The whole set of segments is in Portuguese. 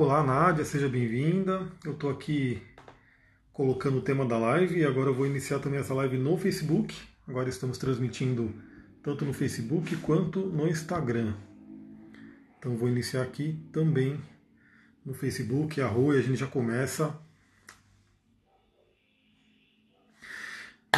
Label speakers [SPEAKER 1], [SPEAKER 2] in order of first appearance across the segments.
[SPEAKER 1] Olá, Nádia, seja bem-vinda. Eu estou aqui colocando o tema da live e agora eu vou iniciar também essa live no Facebook. Agora estamos transmitindo tanto no Facebook quanto no Instagram. Então vou iniciar aqui também no Facebook, a rua, e a gente já começa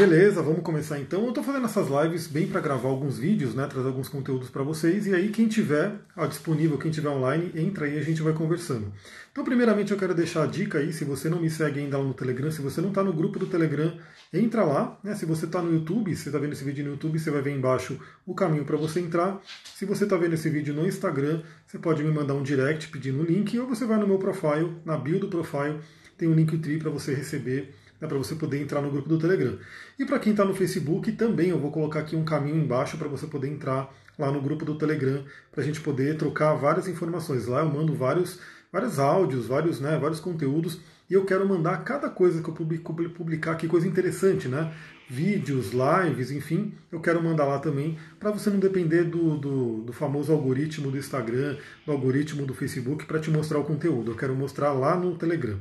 [SPEAKER 1] Beleza, vamos começar então. Eu estou fazendo essas lives bem para gravar alguns vídeos, né, trazer alguns conteúdos para vocês. E aí, quem tiver ó, disponível, quem tiver online, entra aí e a gente vai conversando. Então, primeiramente, eu quero deixar a dica aí, se você não me segue ainda lá no Telegram, se você não está no grupo do Telegram, entra lá. Né? Se você está no YouTube, se está vendo esse vídeo no YouTube, você vai ver embaixo o caminho para você entrar. Se você está vendo esse vídeo no Instagram, você pode me mandar um direct pedindo o link, ou você vai no meu profile, na bio do profile, tem um link tri para você receber né, para você poder entrar no grupo do Telegram. E para quem está no Facebook, também eu vou colocar aqui um caminho embaixo para você poder entrar lá no grupo do Telegram, para a gente poder trocar várias informações. Lá eu mando vários, vários áudios, vários, né, vários conteúdos, e eu quero mandar cada coisa que eu publicar aqui, coisa interessante, né? Vídeos, lives, enfim, eu quero mandar lá também, para você não depender do, do, do, famoso algoritmo do Instagram, do algoritmo do Facebook, para te mostrar o conteúdo. Eu quero mostrar lá no Telegram.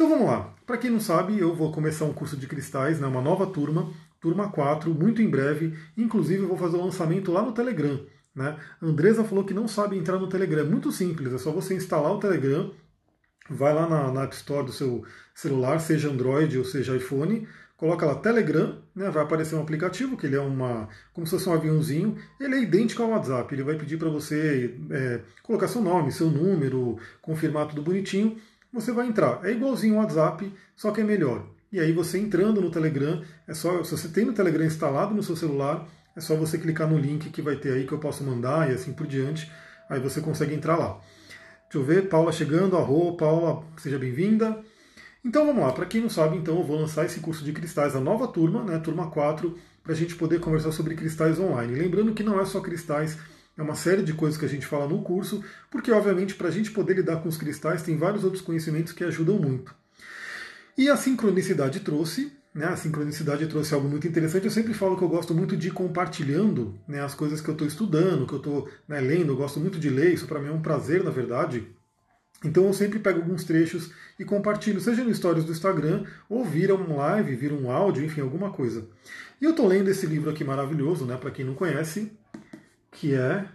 [SPEAKER 1] Então vamos lá. Para quem não sabe, eu vou começar um curso de cristais, né, uma nova turma, turma 4, muito em breve. Inclusive, eu vou fazer o lançamento lá no Telegram. Né? Andresa falou que não sabe entrar no Telegram. Muito simples, é só você instalar o Telegram, vai lá na, na App Store do seu celular, seja Android ou seja iPhone, coloca lá Telegram, né, vai aparecer um aplicativo que ele é uma como se fosse um aviãozinho, ele é idêntico ao WhatsApp, ele vai pedir para você é, colocar seu nome, seu número, confirmar tudo bonitinho, você vai entrar. É igualzinho o WhatsApp, só que é melhor. E aí você entrando no Telegram, é só se você tem o Telegram instalado no seu celular, é só você clicar no link que vai ter aí que eu posso mandar e assim por diante. Aí você consegue entrar lá. Deixa eu ver, Paula chegando, arro, Paula, seja bem-vinda. Então vamos lá, para quem não sabe, então eu vou lançar esse curso de cristais, a nova turma, né, turma 4, para a gente poder conversar sobre cristais online. Lembrando que não é só cristais é uma série de coisas que a gente fala no curso, porque, obviamente, para a gente poder lidar com os cristais, tem vários outros conhecimentos que ajudam muito. E a sincronicidade trouxe, né, a sincronicidade trouxe algo muito interessante. Eu sempre falo que eu gosto muito de ir compartilhando né, as coisas que eu estou estudando, que eu estou né, lendo, eu gosto muito de ler, isso para mim é um prazer, na verdade. Então eu sempre pego alguns trechos e compartilho, seja no stories do Instagram, ou vira um live, vira um áudio, enfim, alguma coisa. E eu estou lendo esse livro aqui maravilhoso, né, para quem não conhece, que é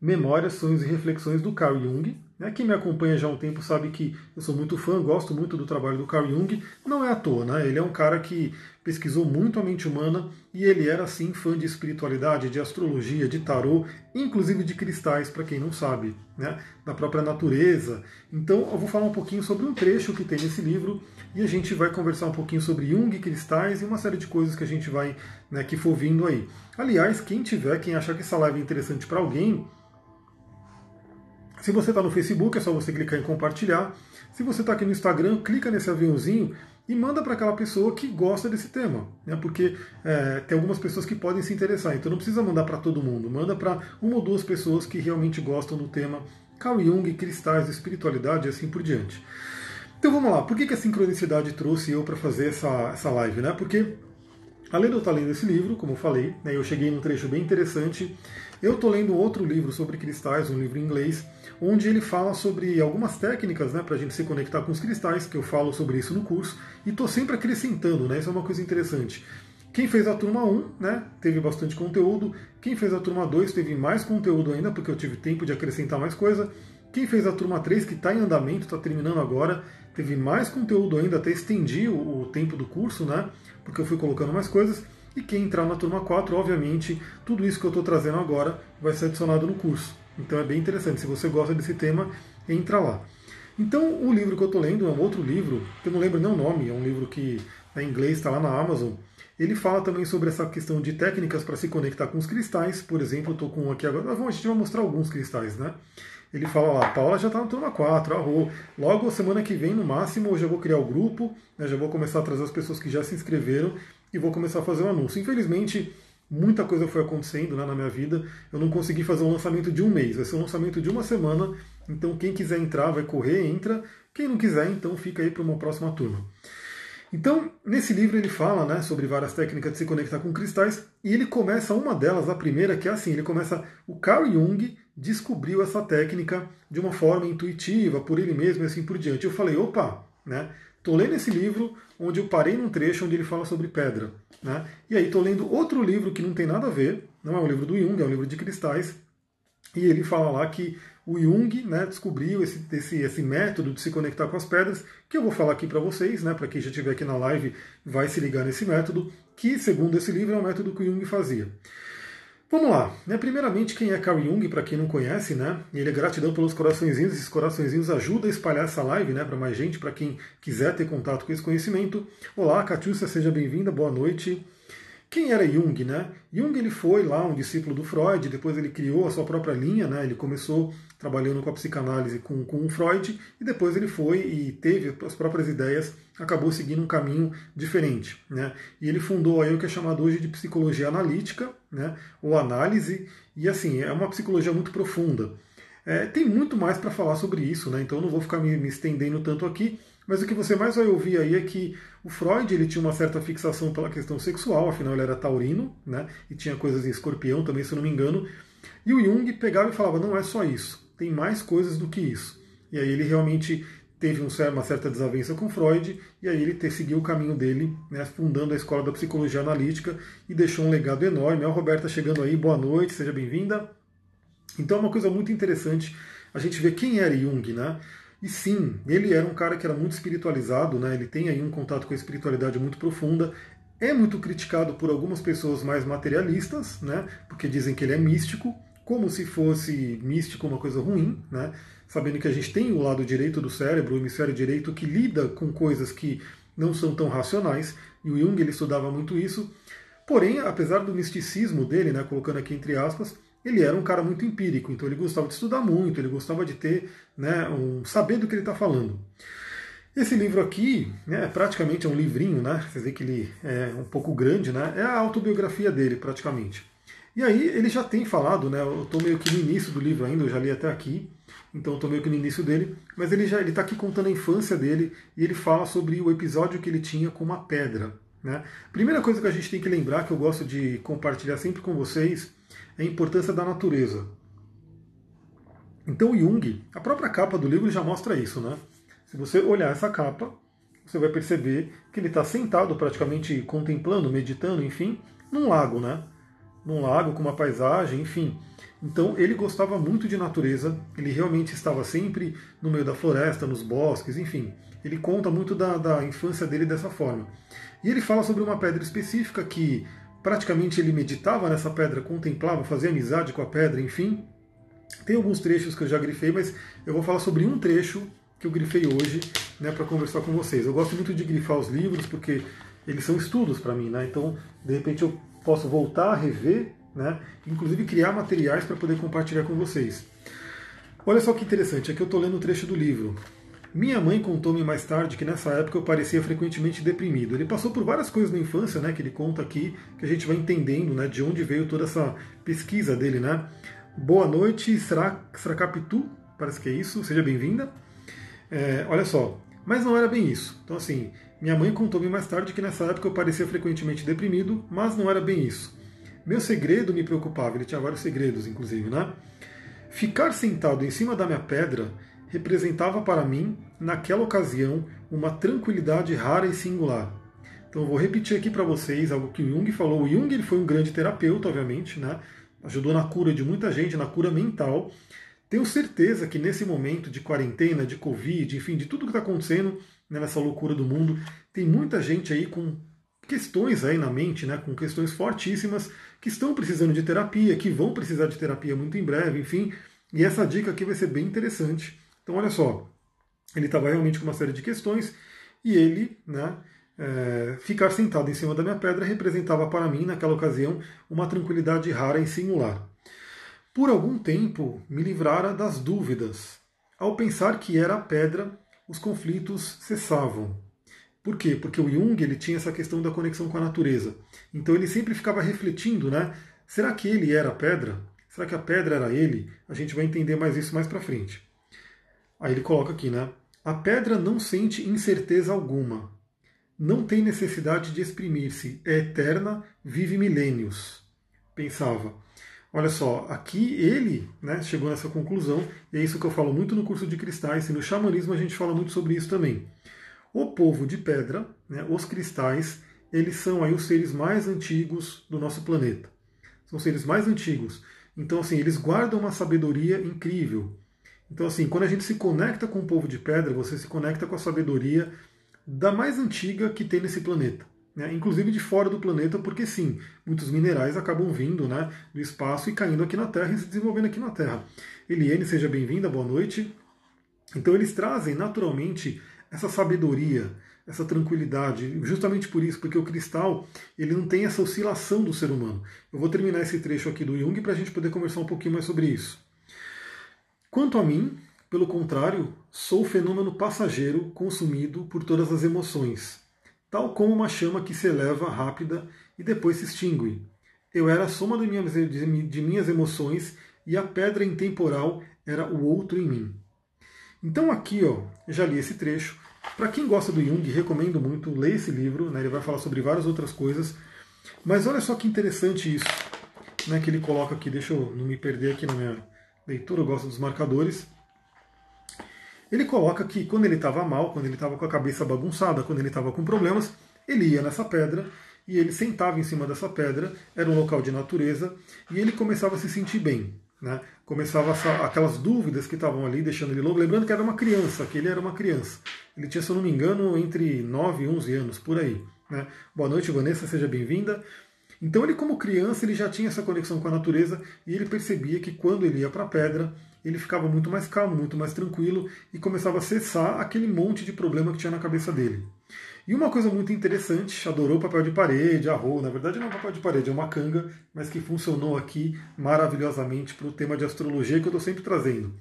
[SPEAKER 1] Memórias, Sonhos e Reflexões do Carl Jung. Né? Quem me acompanha já há um tempo sabe que eu sou muito fã, gosto muito do trabalho do Carl Jung. Não é à toa, né? ele é um cara que pesquisou muito a mente humana e ele era assim fã de espiritualidade, de astrologia, de tarô, inclusive de cristais, para quem não sabe, né? da própria natureza. Então eu vou falar um pouquinho sobre um trecho que tem nesse livro e a gente vai conversar um pouquinho sobre Jung, cristais e uma série de coisas que a gente vai, né, que for vindo aí. Aliás, quem tiver, quem achar que essa live é interessante para alguém, se você está no Facebook, é só você clicar em compartilhar. Se você está aqui no Instagram, clica nesse aviãozinho e manda para aquela pessoa que gosta desse tema, né? porque é, tem algumas pessoas que podem se interessar, então não precisa mandar para todo mundo, manda para uma ou duas pessoas que realmente gostam do tema Carl Jung, cristais, espiritualidade e assim por diante. Então vamos lá, por que, que a sincronicidade trouxe eu para fazer essa, essa live? Né? Porque, além de eu estar lendo esse livro, como eu falei, né, eu cheguei num trecho bem interessante, eu estou lendo outro livro sobre cristais, um livro em inglês, onde ele fala sobre algumas técnicas né, para a gente se conectar com os cristais, que eu falo sobre isso no curso, e estou sempre acrescentando, né, isso é uma coisa interessante. Quem fez a turma 1 né, teve bastante conteúdo, quem fez a turma 2 teve mais conteúdo ainda, porque eu tive tempo de acrescentar mais coisa, quem fez a turma 3, que está em andamento, está terminando agora, teve mais conteúdo ainda, até estendi o, o, tempo do curso, né? Porque eu fui colocando mais coisas. E quem entrar na turma 4, obviamente, tudo isso que eu estou trazendo agora vai ser adicionado no curso. Então é bem interessante. Se você gosta desse tema, entra lá. Então, o livro que eu estou lendo é um outro livro, que eu não lembro nem o nome, é um livro que é em inglês está lá na Amazon. Ele fala também sobre essa questão de técnicas para se conectar com os cristais. Por exemplo, eu estou com aqui agora. A gente vai mostrar alguns cristais, né? Ele fala lá, Paula já está na turma 4, arro. Logo, semana que vem, no máximo, eu já vou criar o grupo, né, já vou começar a trazer as pessoas que já se inscreveram e vou começar a fazer o um anúncio. Infelizmente, muita coisa foi acontecendo né, na minha vida. Eu não consegui fazer um lançamento de um mês, vai ser um lançamento de uma semana. Então, quem quiser entrar, vai correr, entra. Quem não quiser, então fica aí para uma próxima turma. Então, nesse livro ele fala né, sobre várias técnicas de se conectar com cristais e ele começa uma delas, a primeira, que é assim: ele começa. O Carl Jung descobriu essa técnica de uma forma intuitiva, por ele mesmo e assim por diante. Eu falei, opa, né? Estou lendo esse livro onde eu parei num trecho onde ele fala sobre pedra. Né? E aí estou lendo outro livro que não tem nada a ver, não é um livro do Jung, é um livro de cristais, e ele fala lá que o Jung né, descobriu esse, esse, esse método de se conectar com as pedras, que eu vou falar aqui para vocês, né, para quem já estiver aqui na live vai se ligar nesse método, que segundo esse livro é o método que o Jung fazia. Vamos lá. Né? Primeiramente, quem é Carl Jung, para quem não conhece, né? Ele é gratidão pelos coraçõezinhos. Esses coraçõezinhos ajudam a espalhar essa live né, para mais gente, para quem quiser ter contato com esse conhecimento. Olá, Catiúcia, seja bem-vinda, boa noite. Quem era Jung, né? Jung ele foi lá um discípulo do Freud, depois ele criou a sua própria linha, né? Ele começou trabalhando com a psicanálise com, com o Freud e depois ele foi e teve as próprias ideias, acabou seguindo um caminho diferente, né? E ele fundou aí o que é chamado hoje de psicologia analítica, né? Ou análise e assim é uma psicologia muito profunda. É, tem muito mais para falar sobre isso, né? Então não vou ficar me, me estendendo tanto aqui. Mas o que você mais vai ouvir aí é que o Freud ele tinha uma certa fixação pela questão sexual, afinal ele era taurino, né? E tinha coisas em escorpião também, se eu não me engano. E o Jung pegava e falava: não é só isso, tem mais coisas do que isso. E aí ele realmente teve uma certa desavença com Freud, e aí ele seguiu o caminho dele, né, fundando a Escola da Psicologia Analítica e deixou um legado enorme. A Roberta chegando aí, boa noite, seja bem-vinda. Então é uma coisa muito interessante a gente ver quem era Jung, né? E sim, ele era um cara que era muito espiritualizado, né? ele tem aí um contato com a espiritualidade muito profunda, é muito criticado por algumas pessoas mais materialistas, né? porque dizem que ele é místico, como se fosse místico uma coisa ruim, né? Sabendo que a gente tem o lado direito do cérebro, o hemisfério direito, que lida com coisas que não são tão racionais, e o Jung ele estudava muito isso. Porém, apesar do misticismo dele, né, colocando aqui entre aspas, ele era um cara muito empírico, então ele gostava de estudar muito, ele gostava de ter, né, um, saber do que ele está falando. Esse livro aqui, né, praticamente é um livrinho, né? Veem que ele é um pouco grande, né? É a autobiografia dele, praticamente. E aí ele já tem falado, né? Eu estou meio que no início do livro ainda, eu já li até aqui, então estou meio que no início dele, mas ele já está aqui contando a infância dele e ele fala sobre o episódio que ele tinha com uma pedra. Né? Primeira coisa que a gente tem que lembrar, que eu gosto de compartilhar sempre com vocês, é a importância da natureza. Então Jung, a própria capa do livro já mostra isso, né? Se você olhar essa capa, você vai perceber que ele está sentado praticamente contemplando, meditando, enfim, num lago, né? Num lago com uma paisagem, enfim. Então ele gostava muito de natureza, ele realmente estava sempre no meio da floresta, nos bosques, enfim. Ele conta muito da, da infância dele dessa forma. E ele fala sobre uma pedra específica que praticamente ele meditava nessa pedra, contemplava, fazia amizade com a pedra, enfim. Tem alguns trechos que eu já grifei, mas eu vou falar sobre um trecho que eu grifei hoje né, para conversar com vocês. Eu gosto muito de grifar os livros porque eles são estudos para mim, né? então de repente eu posso voltar a rever, né? inclusive criar materiais para poder compartilhar com vocês. Olha só que interessante, aqui eu estou lendo um trecho do livro. Minha mãe contou-me mais tarde que nessa época eu parecia frequentemente deprimido. Ele passou por várias coisas na infância, né, que ele conta aqui, que a gente vai entendendo, né, de onde veio toda essa pesquisa dele, né. Boa noite, Sracapitu, parece que é isso, seja bem-vinda. É, olha só, mas não era bem isso. Então assim, minha mãe contou-me mais tarde que nessa época eu parecia frequentemente deprimido, mas não era bem isso. Meu segredo me preocupava, ele tinha vários segredos, inclusive, né? Ficar sentado em cima da minha pedra representava para mim, naquela ocasião, uma tranquilidade rara e singular. Então vou repetir aqui para vocês algo que Jung falou. O Jung ele foi um grande terapeuta, obviamente, né? ajudou na cura de muita gente, na cura mental. Tenho certeza que nesse momento de quarentena, de Covid, enfim, de tudo que está acontecendo né, nessa loucura do mundo, tem muita gente aí com questões aí na mente, né, com questões fortíssimas, que estão precisando de terapia, que vão precisar de terapia muito em breve, enfim. E essa dica aqui vai ser bem interessante então, olha só, ele estava realmente com uma série de questões e ele, né, é, ficar sentado em cima da minha pedra representava para mim, naquela ocasião, uma tranquilidade rara e singular. Por algum tempo me livrara das dúvidas. Ao pensar que era a pedra, os conflitos cessavam. Por quê? Porque o Jung ele tinha essa questão da conexão com a natureza. Então ele sempre ficava refletindo, né? Será que ele era a pedra? Será que a pedra era ele? A gente vai entender mais isso mais para frente. Aí ele coloca aqui, né? A pedra não sente incerteza alguma. não tem necessidade de exprimir-se, é eterna, vive milênios. Pensava. Olha só, aqui ele né, chegou nessa conclusão, e é isso que eu falo muito no curso de cristais, e no xamanismo a gente fala muito sobre isso também. O povo de pedra, né, os cristais, eles são aí os seres mais antigos do nosso planeta. São seres mais antigos. Então, assim, eles guardam uma sabedoria incrível. Então, assim, quando a gente se conecta com o povo de pedra, você se conecta com a sabedoria da mais antiga que tem nesse planeta. Né? Inclusive de fora do planeta, porque sim, muitos minerais acabam vindo né, do espaço e caindo aqui na Terra e se desenvolvendo aqui na Terra. Eliane, seja bem-vinda, boa noite. Então eles trazem naturalmente essa sabedoria, essa tranquilidade, justamente por isso, porque o cristal ele não tem essa oscilação do ser humano. Eu vou terminar esse trecho aqui do Jung para a gente poder conversar um pouquinho mais sobre isso. Quanto a mim, pelo contrário, sou fenômeno passageiro consumido por todas as emoções, tal como uma chama que se eleva rápida e depois se extingue. Eu era a soma de minhas, de minhas emoções e a pedra intemporal era o outro em mim. Então aqui, ó, já li esse trecho. Para quem gosta do Jung, recomendo muito ler esse livro. Né, ele vai falar sobre várias outras coisas. Mas olha só que interessante isso, né, que ele coloca aqui. Deixa eu não me perder aqui na minha leitura, eu gosto dos marcadores. Ele coloca que quando ele estava mal, quando ele estava com a cabeça bagunçada, quando ele estava com problemas, ele ia nessa pedra e ele sentava em cima dessa pedra, era um local de natureza, e ele começava a se sentir bem. Né? Começava a, aquelas dúvidas que estavam ali, deixando ele louco. Lembrando que era uma criança, que ele era uma criança. Ele tinha, se eu não me engano, entre 9 e 11 anos, por aí. Né? Boa noite, Vanessa, seja bem-vinda. Então ele como criança ele já tinha essa conexão com a natureza e ele percebia que quando ele ia para a pedra ele ficava muito mais calmo, muito mais tranquilo e começava a cessar aquele monte de problema que tinha na cabeça dele. E uma coisa muito interessante, adorou papel de parede, arroz, na verdade não é papel de parede, é uma canga, mas que funcionou aqui maravilhosamente para o tema de astrologia que eu estou sempre trazendo.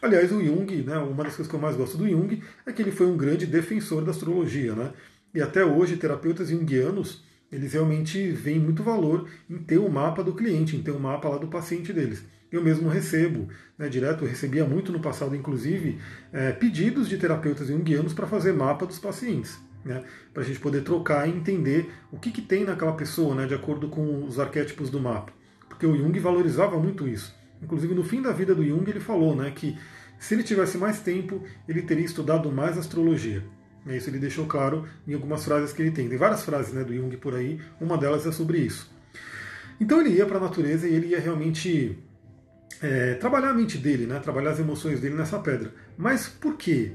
[SPEAKER 1] Aliás, o Jung, né, uma das coisas que eu mais gosto do Jung é que ele foi um grande defensor da astrologia. Né? E até hoje, terapeutas junguianos eles realmente veem muito valor em ter o mapa do cliente, em ter o mapa lá do paciente deles. Eu mesmo recebo, né, direto, eu recebia muito no passado, inclusive, é, pedidos de terapeutas junguianos para fazer mapa dos pacientes. Né, para a gente poder trocar e entender o que, que tem naquela pessoa, né, de acordo com os arquétipos do mapa. Porque o Jung valorizava muito isso. Inclusive, no fim da vida do Jung, ele falou né, que se ele tivesse mais tempo, ele teria estudado mais astrologia. É isso ele deixou claro em algumas frases que ele tem. Tem várias frases né, do Jung por aí, uma delas é sobre isso. Então ele ia para a natureza e ele ia realmente é, trabalhar a mente dele, né, trabalhar as emoções dele nessa pedra. Mas por quê?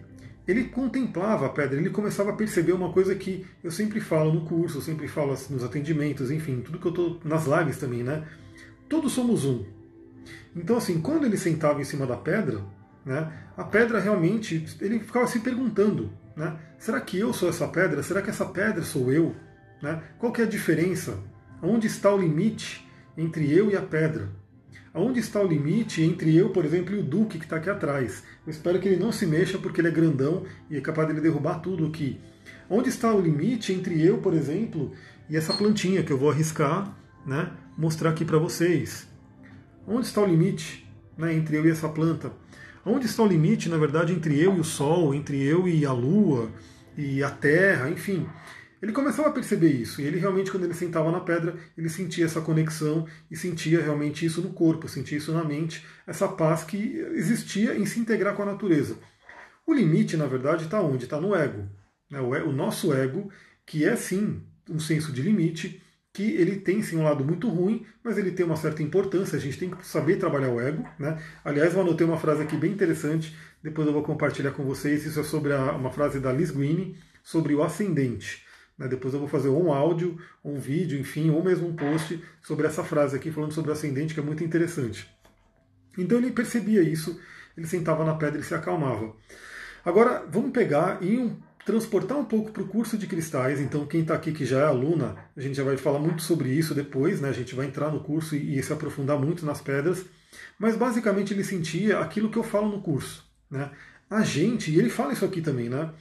[SPEAKER 1] Ele contemplava a pedra, ele começava a perceber uma coisa que eu sempre falo no curso, eu sempre falo assim, nos atendimentos, enfim, tudo que eu estou nas lives também, né? Todos somos um. Então, assim, quando ele sentava em cima da pedra, né, a pedra realmente, ele ficava se perguntando né? Será que eu sou essa pedra? Será que essa pedra sou eu? Né? Qual que é a diferença? Onde está o limite entre eu e a pedra? Onde está o limite entre eu, por exemplo, e o Duque que está aqui atrás? Eu espero que ele não se mexa porque ele é grandão e é capaz de derrubar tudo aqui. Onde está o limite entre eu, por exemplo, e essa plantinha que eu vou arriscar, né, mostrar aqui para vocês? Onde está o limite né, entre eu e essa planta? Onde está o limite, na verdade, entre eu e o Sol, entre eu e a Lua e a Terra, enfim. Ele começava a perceber isso, e ele realmente, quando ele sentava na pedra, ele sentia essa conexão e sentia realmente isso no corpo, sentia isso na mente, essa paz que existia em se integrar com a natureza. O limite, na verdade, está onde? Está no ego. Né? O nosso ego, que é sim um senso de limite, que ele tem sim um lado muito ruim, mas ele tem uma certa importância, a gente tem que saber trabalhar o ego. Né? Aliás, eu anotei uma frase aqui bem interessante, depois eu vou compartilhar com vocês, isso é sobre a, uma frase da Liz Guine, sobre o ascendente. Né? Depois eu vou fazer um áudio, um vídeo, enfim, ou mesmo um post sobre essa frase aqui, falando sobre o ascendente, que é muito interessante. Então ele percebia isso, ele sentava na pedra e se acalmava. Agora, vamos pegar e um transportar um pouco para o curso de cristais. Então, quem está aqui que já é aluna, a gente já vai falar muito sobre isso depois, né? A gente vai entrar no curso e, e se aprofundar muito nas pedras. Mas basicamente ele sentia aquilo que eu falo no curso, né? A gente, e ele fala isso aqui também, né?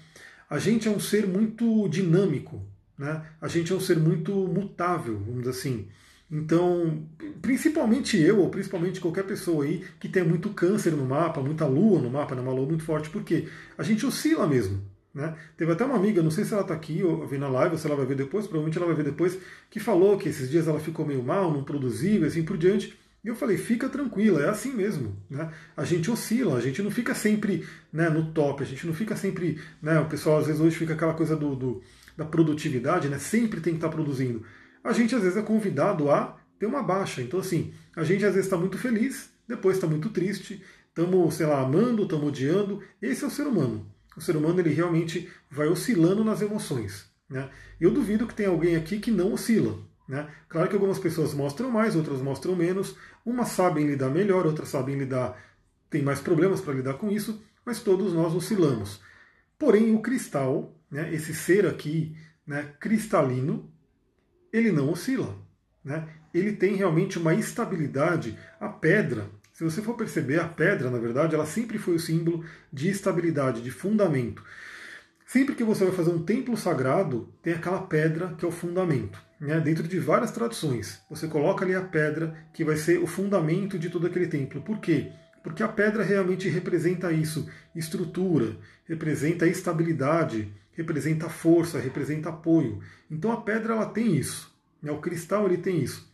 [SPEAKER 1] A gente é um ser muito dinâmico, né? A gente é um ser muito mutável, vamos dizer assim. Então, principalmente eu, ou principalmente qualquer pessoa aí que tem muito câncer no mapa, muita lua no mapa, né? uma lua muito forte, porque a gente oscila mesmo. Né? Teve até uma amiga, não sei se ela está aqui ou vendo a live, ou se ela vai ver depois, provavelmente ela vai ver depois, que falou que esses dias ela ficou meio mal, não produziu e assim por diante. E eu falei, fica tranquila, é assim mesmo. Né? A gente oscila, a gente não fica sempre né, no top, a gente não fica sempre. Né, o pessoal às vezes hoje fica aquela coisa do, do da produtividade, né, sempre tem que estar tá produzindo. A gente às vezes é convidado a ter uma baixa. Então, assim, a gente às vezes está muito feliz, depois está muito triste, estamos, sei lá, amando, estamos odiando. Esse é o ser humano. O ser humano ele realmente vai oscilando nas emoções. Né? Eu duvido que tenha alguém aqui que não oscila. Né? Claro que algumas pessoas mostram mais, outras mostram menos. Umas sabem lidar melhor, outras sabem lidar, tem mais problemas para lidar com isso, mas todos nós oscilamos. Porém, o cristal, né, esse ser aqui, né, cristalino, ele não oscila. Né? Ele tem realmente uma estabilidade. A pedra, se você for perceber, a pedra, na verdade, ela sempre foi o símbolo de estabilidade, de fundamento. Sempre que você vai fazer um templo sagrado, tem aquela pedra que é o fundamento. Né? Dentro de várias tradições, você coloca ali a pedra que vai ser o fundamento de todo aquele templo. Por quê? Porque a pedra realmente representa isso, estrutura, representa estabilidade, representa força, representa apoio. Então a pedra ela tem isso, né? o cristal ele tem isso.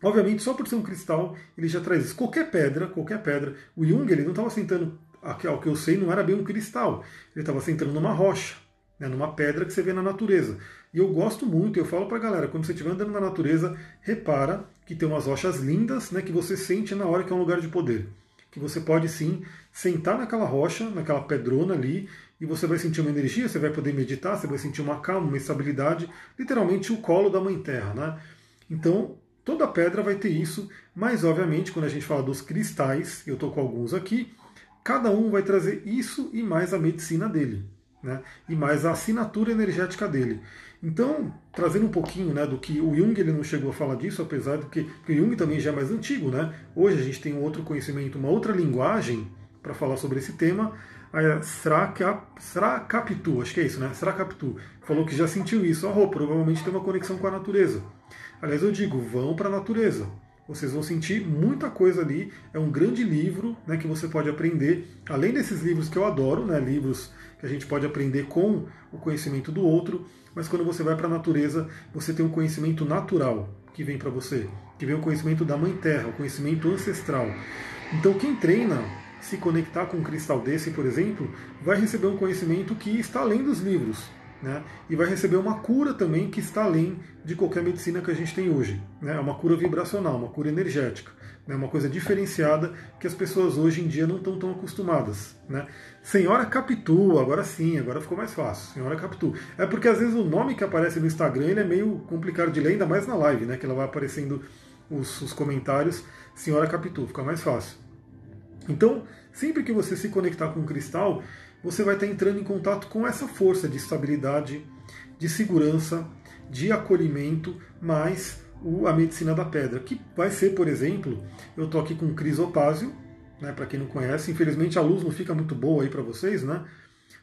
[SPEAKER 1] Obviamente, só por ser um cristal, ele já traz isso. Qualquer pedra, qualquer pedra. O Jung ele não estava sentando ao que eu sei, não era bem um cristal. Ele estava sentando numa rocha, né, numa pedra que você vê na natureza. E eu gosto muito, eu falo para a galera, quando você estiver andando na natureza, repara que tem umas rochas lindas né, que você sente na hora que é um lugar de poder. Que você pode sim sentar naquela rocha, naquela pedrona ali, e você vai sentir uma energia, você vai poder meditar, você vai sentir uma calma, uma estabilidade, literalmente o colo da Mãe Terra. Né? Então, toda pedra vai ter isso, mas obviamente quando a gente fala dos cristais, eu estou com alguns aqui, Cada um vai trazer isso e mais a medicina dele, né? e mais a assinatura energética dele. Então, trazendo um pouquinho né, do que o Jung ele não chegou a falar disso, apesar do que, o Jung também já é mais antigo. Né? Hoje a gente tem um outro conhecimento, uma outra linguagem para falar sobre esse tema. A Srakapitu, acho que é isso, né? Srakapitu falou que já sentiu isso. Oh, provavelmente tem uma conexão com a natureza. Aliás, eu digo, vão para a natureza. Vocês vão sentir muita coisa ali. É um grande livro né, que você pode aprender. Além desses livros que eu adoro, né, livros que a gente pode aprender com o conhecimento do outro, mas quando você vai para a natureza, você tem um conhecimento natural que vem para você, que vem o conhecimento da Mãe Terra, o conhecimento ancestral. Então, quem treina se conectar com um cristal desse, por exemplo, vai receber um conhecimento que está além dos livros né? e vai receber uma cura também que está além de qualquer medicina que a gente tem hoje. Né? É uma cura vibracional, uma cura energética, né? uma coisa diferenciada que as pessoas hoje em dia não estão tão acostumadas. Né? Senhora Capitu, agora sim, agora ficou mais fácil. Senhora Capitu. É porque às vezes o nome que aparece no Instagram ele é meio complicado de ler, ainda mais na live, né? que ela vai aparecendo os, os comentários. Senhora Capitu, fica mais fácil. Então, sempre que você se conectar com um cristal, você vai estar entrando em contato com essa força de estabilidade, de segurança, de acolhimento, mais a medicina da pedra, que vai ser, por exemplo, eu estou aqui com crisopásio, né, para quem não conhece, infelizmente a luz não fica muito boa aí para vocês, né?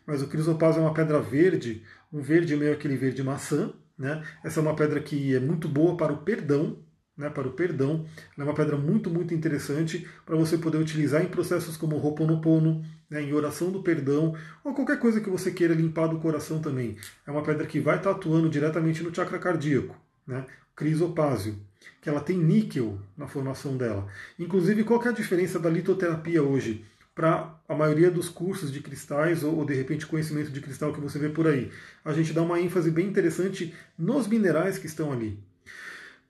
[SPEAKER 1] Mas o crisopásio é uma pedra verde, um verde meio aquele verde maçã, né? Essa é uma pedra que é muito boa para o perdão, né, para o perdão. Ela é uma pedra muito, muito interessante para você poder utilizar em processos como Ho'oponopono, né, em oração do perdão, ou qualquer coisa que você queira limpar do coração também. É uma pedra que vai estar atuando diretamente no chakra cardíaco, né, crisopásio, que ela tem níquel na formação dela. Inclusive, qual é a diferença da litoterapia hoje para a maioria dos cursos de cristais ou, ou, de repente conhecimento de cristal que você vê por aí? A gente dá uma ênfase bem interessante nos minerais que estão ali.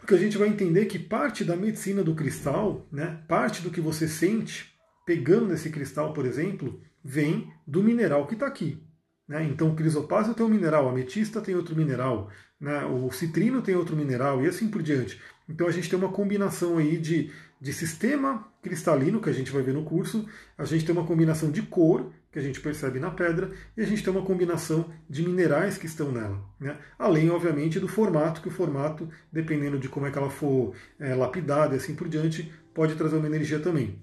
[SPEAKER 1] Porque a gente vai entender que parte da medicina do cristal, né, parte do que você sente, pegando nesse cristal, por exemplo, vem do mineral que está aqui. Né? Então o crisopásio tem um mineral, a ametista tem outro mineral, né? o citrino tem outro mineral e assim por diante. Então a gente tem uma combinação aí de, de sistema cristalino, que a gente vai ver no curso, a gente tem uma combinação de cor, que a gente percebe na pedra, e a gente tem uma combinação de minerais que estão nela. Né? Além, obviamente, do formato, que o formato, dependendo de como é que ela for é, lapidada e assim por diante, pode trazer uma energia também.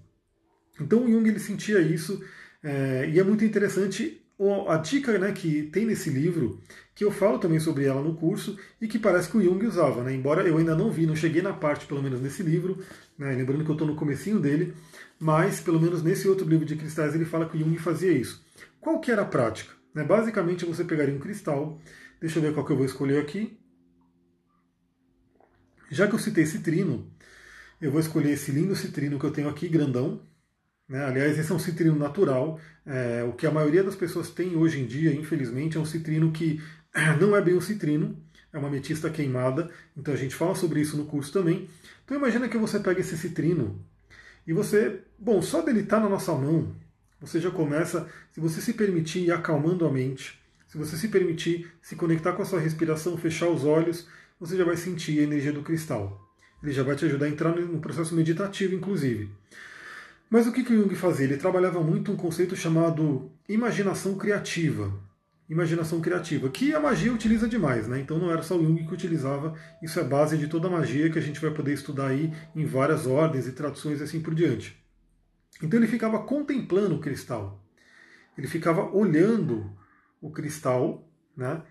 [SPEAKER 1] Então o Jung ele sentia isso, é, e é muito interessante a dica né, que tem nesse livro, que eu falo também sobre ela no curso, e que parece que o Jung usava, né? embora eu ainda não vi, não cheguei na parte, pelo menos nesse livro, né? lembrando que eu estou no comecinho dele, mas pelo menos nesse outro livro de cristais ele fala que Jung fazia isso. Qual que era a prática? Né? Basicamente você pegaria um cristal, deixa eu ver qual que eu vou escolher aqui. Já que eu citei citrino, eu vou escolher esse lindo citrino que eu tenho aqui, grandão. Né? Aliás, esse é um citrino natural. É, o que a maioria das pessoas tem hoje em dia, infelizmente, é um citrino que não é bem um citrino, é uma ametista queimada. Então a gente fala sobre isso no curso também. Então imagina que você pega esse citrino e você, bom, só dele estar tá na nossa mão, você já começa, se você se permitir ir acalmando a mente, se você se permitir se conectar com a sua respiração, fechar os olhos, você já vai sentir a energia do cristal. Ele já vai te ajudar a entrar no processo meditativo, inclusive. Mas o que, que o Jung fazia? Ele trabalhava muito um conceito chamado imaginação criativa. Imaginação criativa, que a magia utiliza demais, né? Então não era só o Jung que utilizava, isso é base de toda a magia que a gente vai poder estudar aí em várias ordens e traduções e assim por diante. Então ele ficava contemplando o cristal. Ele ficava olhando o cristal, né?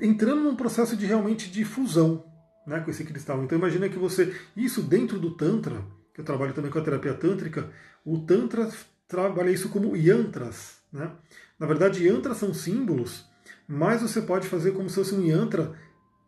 [SPEAKER 1] entrando num processo de realmente de fusão né, com esse cristal. Então imagina que você. Isso dentro do Tantra, que eu trabalho também com a terapia tântrica, o Tantra trabalha isso como yantras. Né? Na verdade, yantras são símbolos, mas você pode fazer como se fosse um yantra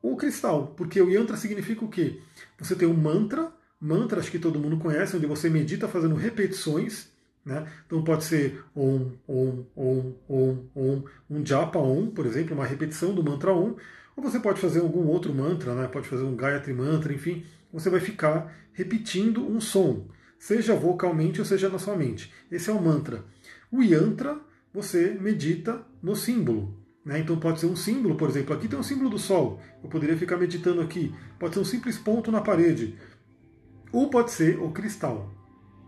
[SPEAKER 1] o cristal, porque o yantra significa o quê? Você tem um mantra, mantra acho que todo mundo conhece, onde você medita fazendo repetições, né? Então pode ser Om, Om, Om, Om, Om, um japa Om, por exemplo, uma repetição do mantra Om, ou você pode fazer algum outro mantra, né? pode fazer um Gayatri Mantra, enfim, você vai ficar repetindo um som, seja vocalmente ou seja na sua mente. Esse é o mantra. O yantra, você medita no símbolo. Né? Então pode ser um símbolo, por exemplo, aqui tem um símbolo do Sol, eu poderia ficar meditando aqui. Pode ser um simples ponto na parede. Ou pode ser o cristal.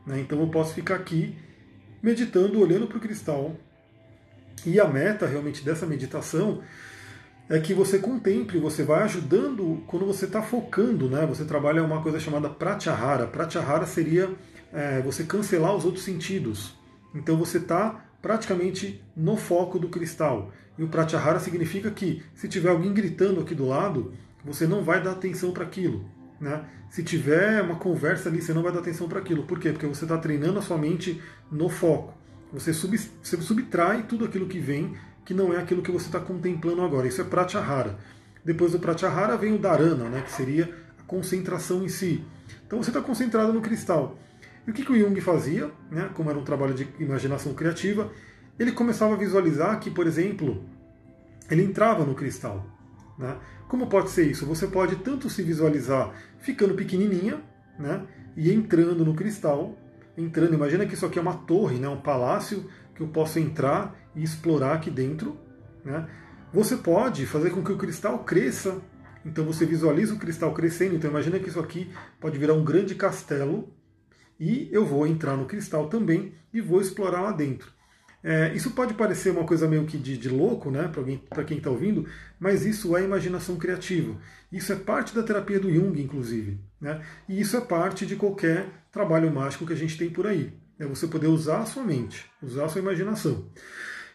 [SPEAKER 1] Né? Então eu posso ficar aqui meditando, olhando para o cristal. E a meta realmente dessa meditação é que você contemple, você vai ajudando quando você está focando, né? Você trabalha uma coisa chamada pratyahara. Pratyahara seria é, você cancelar os outros sentidos. Então você está praticamente no foco do cristal. E o pratyahara significa que se tiver alguém gritando aqui do lado, você não vai dar atenção para aquilo. Né? Se tiver uma conversa ali, você não vai dar atenção para aquilo. Por quê? Porque você está treinando a sua mente no foco. Você, sub, você subtrai tudo aquilo que vem que não é aquilo que você está contemplando agora. Isso é pratyahara. Depois do pratyahara vem o dharana, né, que seria a concentração em si. Então você está concentrado no cristal. E o que, que o Jung fazia, né, como era um trabalho de imaginação criativa, ele começava a visualizar que, por exemplo, ele entrava no cristal. Né? Como pode ser isso? Você pode tanto se visualizar ficando pequenininha né, e entrando no cristal, entrando. Imagina que isso aqui é uma torre, né, um palácio que eu posso entrar e explorar aqui dentro. Né? Você pode fazer com que o cristal cresça. Então você visualiza o cristal crescendo. Então imagina que isso aqui pode virar um grande castelo e eu vou entrar no cristal também e vou explorar lá dentro. É, isso pode parecer uma coisa meio que de, de louco, né, para quem está ouvindo, mas isso é imaginação criativa. Isso é parte da terapia do Jung, inclusive. Né, e isso é parte de qualquer trabalho mágico que a gente tem por aí. É você poder usar a sua mente, usar a sua imaginação.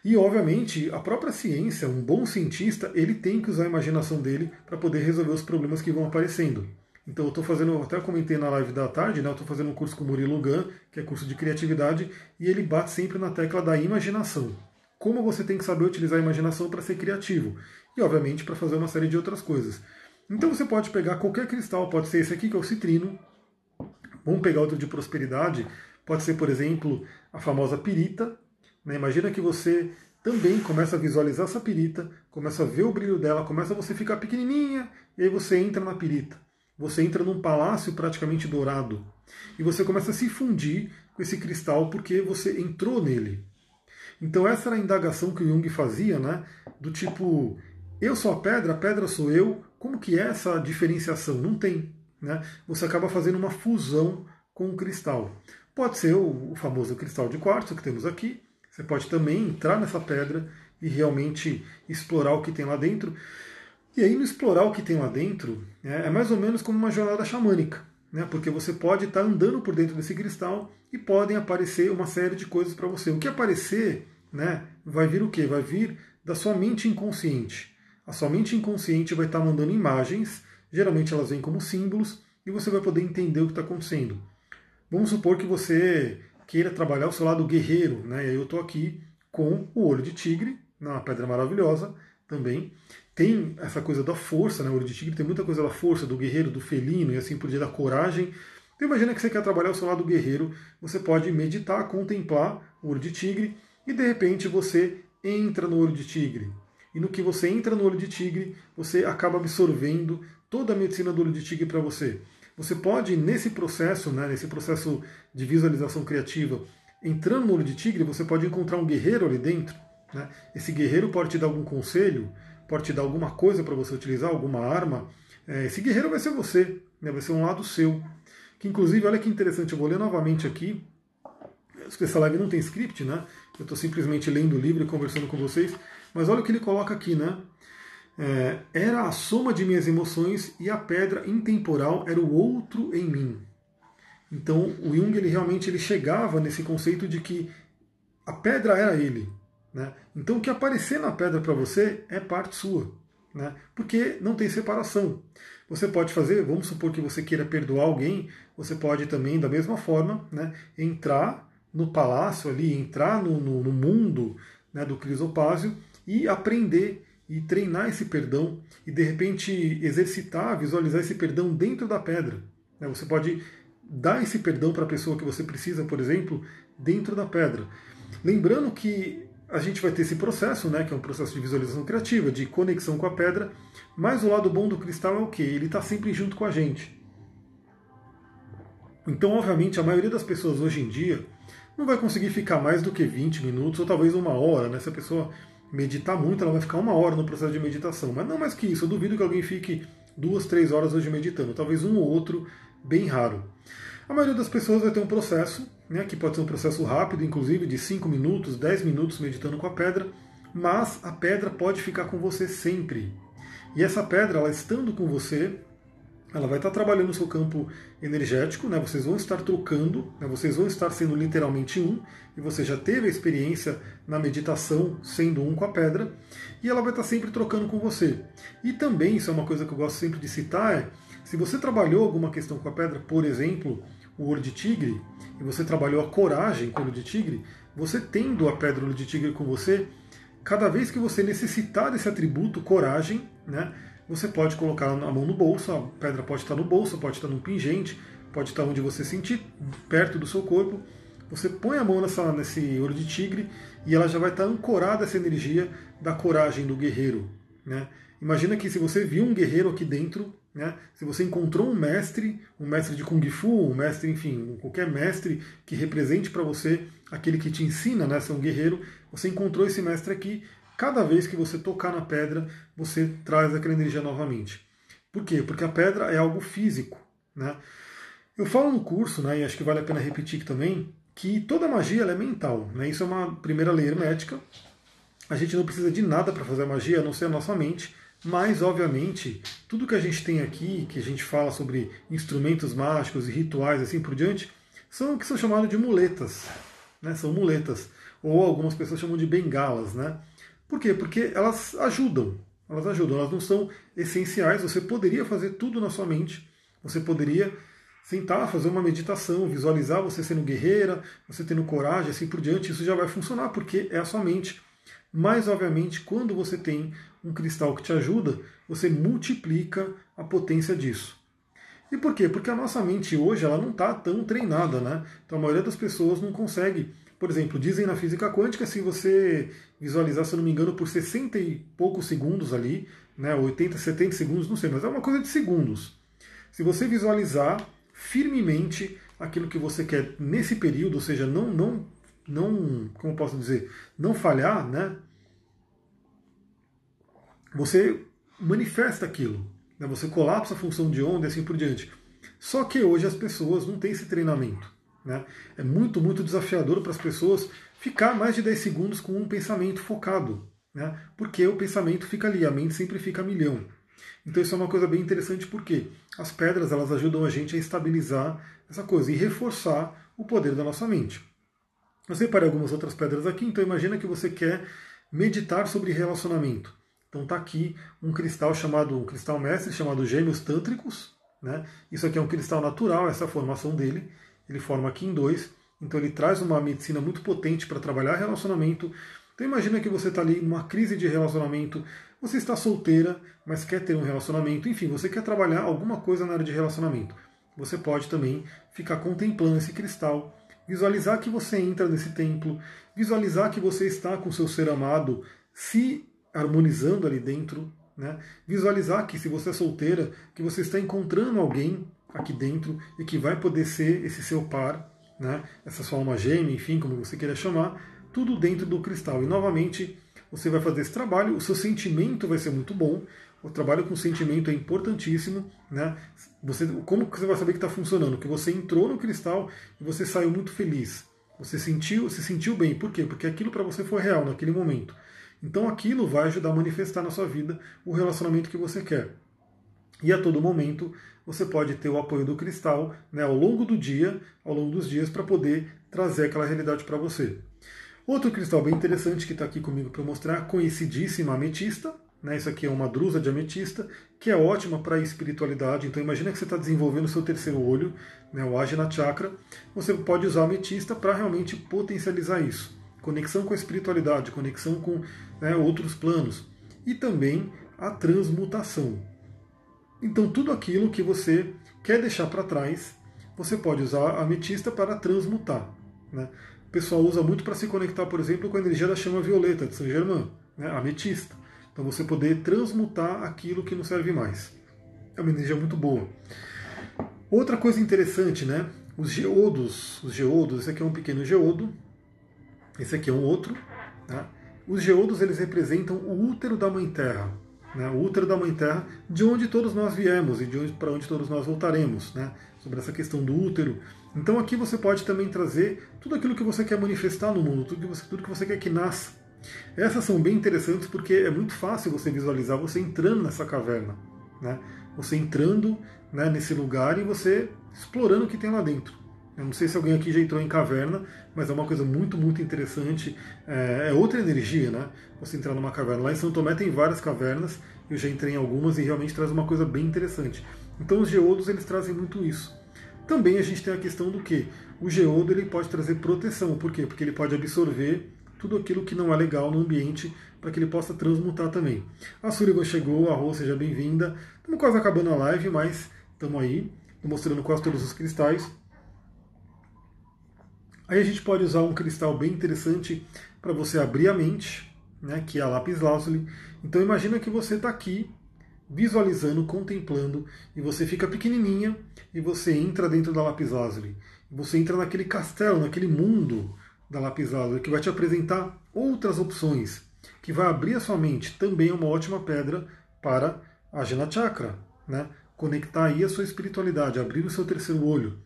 [SPEAKER 1] E, obviamente, a própria ciência, um bom cientista, ele tem que usar a imaginação dele para poder resolver os problemas que vão aparecendo. Então, eu estou fazendo, até comentei na live da tarde, né, eu estou fazendo um curso com o Murilo Gun, que é curso de criatividade, e ele bate sempre na tecla da imaginação. Como você tem que saber utilizar a imaginação para ser criativo. E, obviamente, para fazer uma série de outras coisas. Então, você pode pegar qualquer cristal, pode ser esse aqui, que é o citrino. Vamos pegar outro de prosperidade. Pode ser, por exemplo, a famosa pirita, né? Imagina que você também começa a visualizar essa pirita, começa a ver o brilho dela, começa a você ficar pequenininha, e aí você entra na pirita. Você entra num palácio praticamente dourado. E você começa a se fundir com esse cristal porque você entrou nele. Então essa era a indagação que o Jung fazia, né? Do tipo, eu sou a pedra, a pedra sou eu. Como que é essa diferenciação? Não tem. Né? Você acaba fazendo uma fusão com o cristal. Pode ser o famoso cristal de quartzo que temos aqui, você pode também entrar nessa pedra e realmente explorar o que tem lá dentro. E aí, no explorar o que tem lá dentro, é, é mais ou menos como uma jornada xamânica, né? porque você pode estar andando por dentro desse cristal e podem aparecer uma série de coisas para você. O que aparecer né, vai vir o quê? Vai vir da sua mente inconsciente. A sua mente inconsciente vai estar mandando imagens, geralmente elas vêm como símbolos, e você vai poder entender o que está acontecendo. Vamos supor que você queira trabalhar o seu lado guerreiro, né? Eu estou aqui com o olho de tigre, uma pedra maravilhosa também. Tem essa coisa da força, né? O olho de tigre tem muita coisa da força, do guerreiro, do felino e assim por diante, da coragem. Então imagina que você quer trabalhar o seu lado guerreiro, você pode meditar, contemplar o olho de tigre e de repente você entra no olho de tigre. E no que você entra no olho de tigre, você acaba absorvendo toda a medicina do olho de tigre para você. Você pode, nesse processo, né, nesse processo de visualização criativa, entrando no olho de tigre, você pode encontrar um guerreiro ali dentro. Né? Esse guerreiro pode te dar algum conselho, pode te dar alguma coisa para você utilizar, alguma arma. É, esse guerreiro vai ser você, né? vai ser um lado seu. Que inclusive, olha que interessante, eu vou ler novamente aqui. Essa live não tem script, né? Eu estou simplesmente lendo o livro e conversando com vocês. Mas olha o que ele coloca aqui, né? É, era a soma de minhas emoções e a pedra intemporal era o outro em mim. Então o Jung ele realmente ele chegava nesse conceito de que a pedra era ele. Né? Então o que aparecer na pedra para você é parte sua. Né? Porque não tem separação. Você pode fazer, vamos supor que você queira perdoar alguém, você pode também, da mesma forma, né, entrar no palácio ali, entrar no, no, no mundo né, do crisopásio e aprender e treinar esse perdão e de repente exercitar, visualizar esse perdão dentro da pedra. Né? Você pode dar esse perdão para a pessoa que você precisa, por exemplo, dentro da pedra. Lembrando que a gente vai ter esse processo, né, que é um processo de visualização criativa, de conexão com a pedra, mas o lado bom do cristal é o que? Ele está sempre junto com a gente. Então, obviamente, a maioria das pessoas hoje em dia não vai conseguir ficar mais do que 20 minutos ou talvez uma hora. Né? Se a pessoa meditar muito, ela vai ficar uma hora no processo de meditação. Mas não mais que isso. Eu duvido que alguém fique duas, três horas hoje meditando. Talvez um ou outro, bem raro. A maioria das pessoas vai ter um processo, né, que pode ser um processo rápido, inclusive de 5 minutos, 10 minutos meditando com a pedra, mas a pedra pode ficar com você sempre. E essa pedra, ela estando com você, ela vai estar trabalhando no seu campo energético, né? vocês vão estar trocando, né? vocês vão estar sendo literalmente um, e você já teve a experiência na meditação sendo um com a pedra, e ela vai estar sempre trocando com você. E também, isso é uma coisa que eu gosto sempre de citar, é, se você trabalhou alguma questão com a pedra, por exemplo, o olho de tigre, e você trabalhou a coragem com o olho de tigre, você tendo a pedra olho de tigre com você, cada vez que você necessitar desse atributo, coragem, né? você pode colocar a mão no bolso, a pedra pode estar no bolso, pode estar no pingente, pode estar onde você sentir, perto do seu corpo. Você põe a mão nessa, nesse olho de tigre e ela já vai estar ancorada essa energia da coragem do guerreiro. Né? Imagina que se você viu um guerreiro aqui dentro, né, se você encontrou um mestre, um mestre de Kung Fu, um mestre, enfim, qualquer mestre que represente para você aquele que te ensina né, a ser um guerreiro, você encontrou esse mestre aqui, cada vez que você tocar na pedra, você traz aquela energia novamente. Por quê? Porque a pedra é algo físico. Né? Eu falo no curso, né, e acho que vale a pena repetir também, que toda magia é mental. Né? Isso é uma primeira lei hermética. A gente não precisa de nada para fazer magia, a não ser a nossa mente. Mas, obviamente, tudo que a gente tem aqui, que a gente fala sobre instrumentos mágicos e rituais assim por diante, são o que são chamados de muletas. Né? São muletas. Ou algumas pessoas chamam de bengalas. Né? Por quê? Porque elas ajudam. Elas ajudam, elas não são essenciais. Você poderia fazer tudo na sua mente. Você poderia sentar, fazer uma meditação, visualizar você sendo guerreira, você tendo coragem, assim por diante. Isso já vai funcionar, porque é a sua mente. Mas, obviamente, quando você tem um cristal que te ajuda, você multiplica a potência disso. E por quê? Porque a nossa mente hoje ela não está tão treinada, né? Então a maioria das pessoas não consegue por exemplo, dizem na física quântica, se você visualizar, se eu não me engano, por 60 e poucos segundos ali, né, 80, 70 segundos, não sei, mas é uma coisa de segundos. Se você visualizar firmemente aquilo que você quer nesse período, ou seja, não, não, não, como posso dizer, não falhar, né? Você manifesta aquilo, né? Você colapsa a função de onda e assim por diante. Só que hoje as pessoas não têm esse treinamento. Né? É muito, muito desafiador para as pessoas ficar mais de 10 segundos com um pensamento focado, né? porque o pensamento fica ali, a mente sempre fica a milhão. Então isso é uma coisa bem interessante porque as pedras elas ajudam a gente a estabilizar essa coisa e reforçar o poder da nossa mente. Eu separei algumas outras pedras aqui, então imagina que você quer meditar sobre relacionamento. Então está aqui um cristal chamado, um cristal mestre chamado Gêmeos Tântricos. Né? Isso aqui é um cristal natural, essa é a formação dele ele forma aqui em dois, então ele traz uma medicina muito potente para trabalhar relacionamento. Então imagina que você está ali numa crise de relacionamento, você está solteira, mas quer ter um relacionamento, enfim, você quer trabalhar alguma coisa na área de relacionamento. Você pode também ficar contemplando esse cristal, visualizar que você entra nesse templo, visualizar que você está com seu ser amado se harmonizando ali dentro, né? visualizar que se você é solteira, que você está encontrando alguém aqui dentro e que vai poder ser esse seu par, né? essa sua alma gêmea, enfim, como você queira chamar, tudo dentro do cristal. E novamente, você vai fazer esse trabalho, o seu sentimento vai ser muito bom. O trabalho com sentimento é importantíssimo, né? Você, como você vai saber que está funcionando? Que você entrou no cristal e você saiu muito feliz. Você sentiu, se sentiu bem. Por quê? Porque aquilo para você foi real naquele momento. Então aquilo vai ajudar a manifestar na sua vida o relacionamento que você quer. E a todo momento você pode ter o apoio do cristal né, ao longo do dia, ao longo dos dias, para poder trazer aquela realidade para você. Outro cristal bem interessante que está aqui comigo para mostrar, conhecidíssima ametista. Né, isso aqui é uma drusa de ametista, que é ótima para a espiritualidade. Então imagina que você está desenvolvendo o seu terceiro olho, né, o Ajna Chakra. Você pode usar ametista para realmente potencializar isso. Conexão com a espiritualidade, conexão com né, outros planos. E também a transmutação. Então, tudo aquilo que você quer deixar para trás, você pode usar a ametista para transmutar. Né? O pessoal usa muito para se conectar, por exemplo, com a energia da chama violeta de Saint Germain, né? ametista. Então, você poder transmutar aquilo que não serve mais. É uma energia muito boa. Outra coisa interessante, né? Os geodos, os geodos, esse aqui é um pequeno geodo, esse aqui é um outro. Né? Os geodos eles representam o útero da Mãe Terra né, o útero da Mãe Terra, de onde todos nós viemos e de onde, para onde todos nós voltaremos, né, sobre essa questão do útero. Então aqui você pode também trazer tudo aquilo que você quer manifestar no mundo, tudo que você, tudo que você quer que nasça. Essas são bem interessantes porque é muito fácil você visualizar você entrando nessa caverna, né, você entrando né, nesse lugar e você explorando o que tem lá dentro. Eu não sei se alguém aqui já entrou em caverna, mas é uma coisa muito, muito interessante. É, é, outra energia, né? Você entrar numa caverna. Lá em São Tomé tem várias cavernas, eu já entrei em algumas e realmente traz uma coisa bem interessante. Então os geodos eles trazem muito isso. Também a gente tem a questão do que o geodo ele pode trazer proteção. Por quê? Porque ele pode absorver tudo aquilo que não é legal no ambiente para que ele possa transmutar também. A Sullivan chegou, a Rô, seja bem-vinda. Estamos quase acabando a live, mas estamos aí, mostrando quase todos os cristais. Aí a gente pode usar um cristal bem interessante para você abrir a mente, né, que é a lápis lazuli. Então imagina que você está aqui visualizando, contemplando, e você fica pequenininha e você entra dentro da lápis lazuli. Você entra naquele castelo, naquele mundo da lápis lazuli que vai te apresentar outras opções, que vai abrir a sua mente. Também é uma ótima pedra para a Jana Chakra, né? Conectar aí a sua espiritualidade, abrir o seu terceiro olho.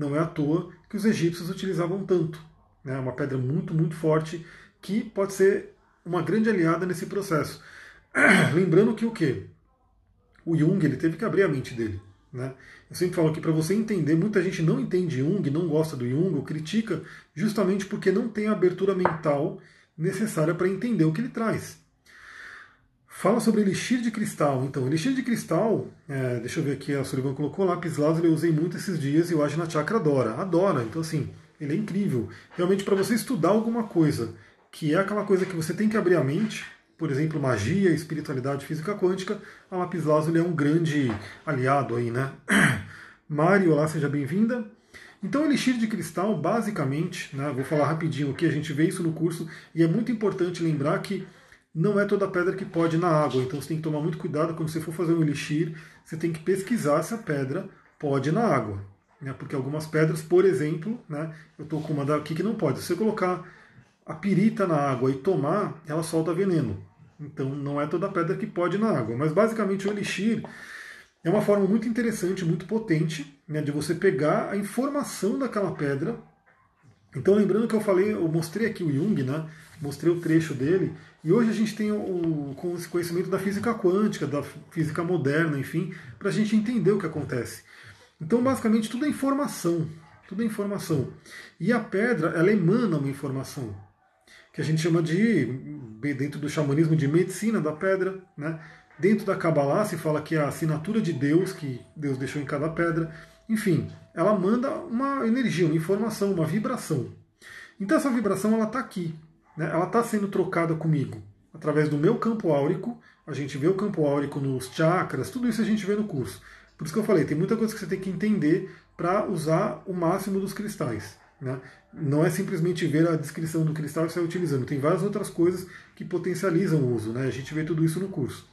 [SPEAKER 1] Não é à toa que os egípcios utilizavam tanto. É uma pedra muito, muito forte que pode ser uma grande aliada nesse processo. Lembrando que o quê? O Jung ele teve que abrir a mente dele. Né? Eu sempre falo que para você entender, muita gente não entende Jung, não gosta do Jung, ou critica, justamente porque não tem a abertura mental necessária para entender o que ele traz. Fala sobre elixir de cristal. Então, elixir de cristal, é, deixa eu ver aqui, a Sullivan colocou lápis lazuli, eu usei muito esses dias e o Ajna Chakra adora. Adora. Então, assim, ele é incrível. Realmente, para você estudar alguma coisa, que é aquela coisa que você tem que abrir a mente, por exemplo, magia, espiritualidade, física quântica, a lápis lazuli é um grande aliado aí, né? Mari, olá, seja bem-vinda. Então, elixir de cristal, basicamente, né, vou falar rapidinho aqui, a gente vê isso no curso, e é muito importante lembrar que não é toda pedra que pode na água, então você tem que tomar muito cuidado quando você for fazer um elixir, você tem que pesquisar se a pedra pode na água. Né? Porque algumas pedras, por exemplo, né, eu estou com uma daqui que não pode. Se você colocar a pirita na água e tomar, ela solta veneno. Então não é toda pedra que pode na água. Mas basicamente o elixir é uma forma muito interessante, muito potente, né, de você pegar a informação daquela pedra. Então lembrando que eu falei, eu mostrei aqui o Jung, né? Mostrei o trecho dele, e hoje a gente tem o conhecimento da física quântica, da física moderna, enfim, para a gente entender o que acontece. Então, basicamente, tudo é informação. Tudo é informação. E a pedra, ela emana uma informação, que a gente chama de, dentro do xamanismo, de medicina da pedra. Né? Dentro da Kabbalah se fala que é a assinatura de Deus, que Deus deixou em cada pedra. Enfim, ela manda uma energia, uma informação, uma vibração. Então essa vibração ela está aqui. né, ela está sendo trocada comigo através do meu campo áurico. A gente vê o campo áurico nos chakras, tudo isso a gente vê no curso. Por isso que eu falei, tem muita coisa que você tem que entender para usar o máximo dos cristais. Né? Não é simplesmente ver a descrição do cristal e sair utilizando. Tem várias outras coisas que potencializam o uso. Né? A gente vê tudo isso no curso.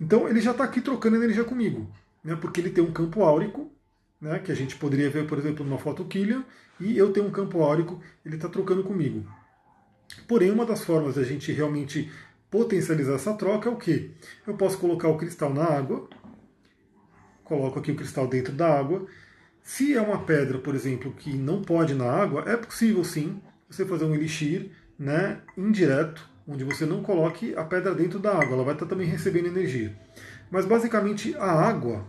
[SPEAKER 1] Então ele já está aqui trocando energia comigo, né? porque ele tem um campo áurico, né? que a gente poderia ver, por exemplo, numa foto Killian, e eu tenho um campo áurico, ele está trocando comigo. Porém, uma das formas da gente realmente potencializar essa troca é o que? Eu posso colocar o cristal na água, coloco aqui o cristal dentro da água. Se é uma pedra, por exemplo, que não pode na água, é possível sim você fazer um elixir né, indireto, onde você não coloque a pedra dentro da água, ela vai estar também recebendo energia. Mas basicamente a água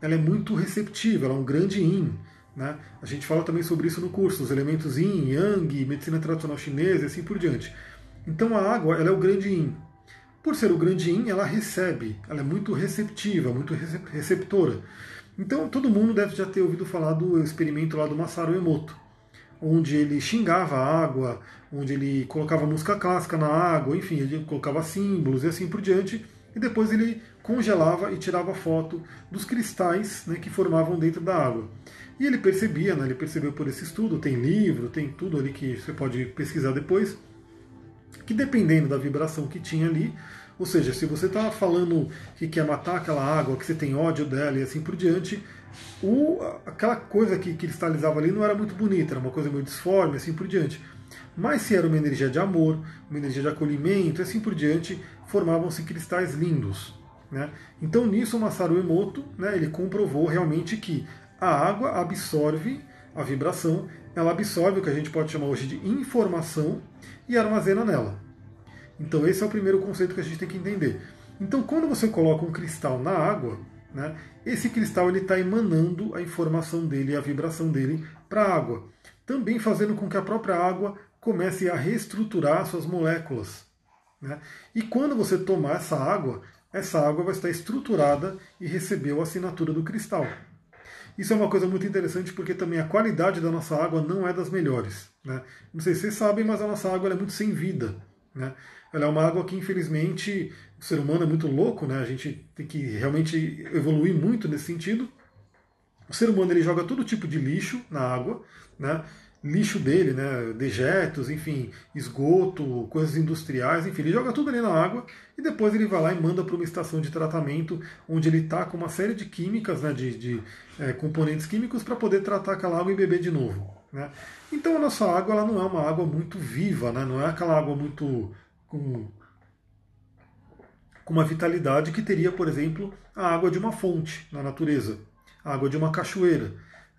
[SPEAKER 1] ela é muito receptiva, ela é um grande yin. Né? A gente fala também sobre isso no curso, os elementos yin, yang, medicina tradicional chinesa e assim por diante. Então a água ela é o grande yin. Por ser o grande yin, ela recebe, ela é muito receptiva, muito receptora. Então todo mundo deve já ter ouvido falar do experimento lá do Masaru Emoto, onde ele xingava a água, onde ele colocava música clássica na água, enfim, ele colocava símbolos e assim por diante, e depois ele congelava e tirava foto dos cristais né, que formavam dentro da água. E ele percebia, né, ele percebeu por esse estudo, tem livro, tem tudo ali que você pode pesquisar depois, que dependendo da vibração que tinha ali, ou seja, se você está falando que quer matar aquela água, que você tem ódio dela e assim por diante, o, aquela coisa que cristalizava ali não era muito bonita, era uma coisa meio disforme, assim por diante. Mas se era uma energia de amor, uma energia de acolhimento assim por diante, formavam-se cristais lindos. Né? Então nisso Masaru Emoto né, ele comprovou realmente que a água absorve a vibração, ela absorve o que a gente pode chamar hoje de informação e armazena nela. Então esse é o primeiro conceito que a gente tem que entender. Então quando você coloca um cristal na água, né, esse cristal ele está emanando a informação dele, a vibração dele para a água, também fazendo com que a própria água comece a reestruturar suas moléculas. Né? E quando você tomar essa água, essa água vai estar estruturada e recebeu a assinatura do cristal. Isso é uma coisa muito interessante porque também a qualidade da nossa água não é das melhores. Né? Não sei se vocês sabem, mas a nossa água é muito sem vida. Né? Ela é uma água que, infelizmente, o ser humano é muito louco, né? a gente tem que realmente evoluir muito nesse sentido. O ser humano ele joga todo tipo de lixo na água, né? Lixo dele, né, dejetos, enfim, esgoto, coisas industriais, enfim, ele joga tudo ali na água e depois ele vai lá e manda para uma estação de tratamento onde ele está com uma série de químicas, né, de, de é, componentes químicos para poder tratar aquela água e beber de novo. Né? Então a nossa água ela não é uma água muito viva, né, não é aquela água muito com, com uma vitalidade que teria, por exemplo, a água de uma fonte na natureza, a água de uma cachoeira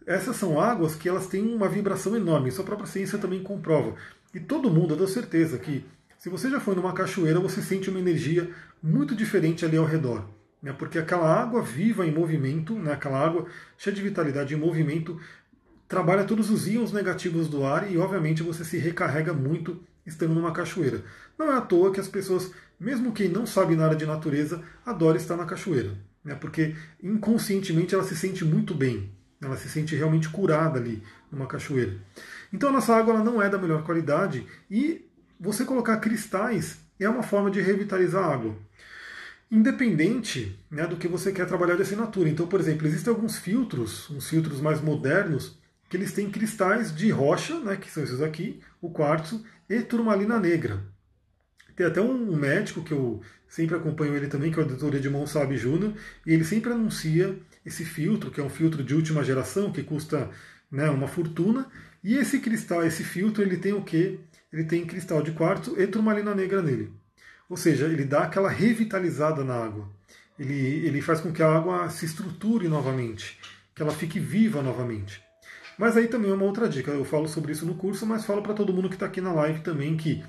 [SPEAKER 1] essas são águas que elas têm uma vibração enorme, isso a própria ciência também comprova. E todo mundo, eu dou certeza que se você já foi numa cachoeira, você sente uma energia muito diferente ali ao redor. Né? Porque aquela água viva em movimento, né? aquela água cheia de vitalidade em movimento, trabalha todos os íons negativos do ar e, obviamente, você se recarrega muito estando numa cachoeira. Não é à toa que as pessoas, mesmo quem não sabe nada de natureza, adora estar na cachoeira. Né? Porque inconscientemente ela se sente muito bem. Ela se sente realmente curada ali numa cachoeira. Então a nossa água ela não é da melhor qualidade e você colocar cristais é uma forma de revitalizar a água. Independente né, do que você quer trabalhar de assinatura. Então, por exemplo, existem alguns filtros, uns filtros mais modernos, que eles têm cristais de rocha, né, que são esses aqui, o quartzo, e turmalina negra. Tem até um médico que eu sempre acompanho ele também, que é o Dr. Edmond Sabe Júnior, e ele sempre anuncia esse filtro, que é um filtro de última geração, que custa né, uma fortuna. E esse cristal, esse filtro, ele tem o quê? Ele tem cristal de quartzo e turmalina negra nele. Ou seja, ele dá aquela revitalizada na água. Ele, ele faz com que a água se estruture novamente, que ela fique viva novamente. Mas aí também é uma outra dica. Eu falo sobre isso no curso, mas falo para todo mundo que está aqui na live também que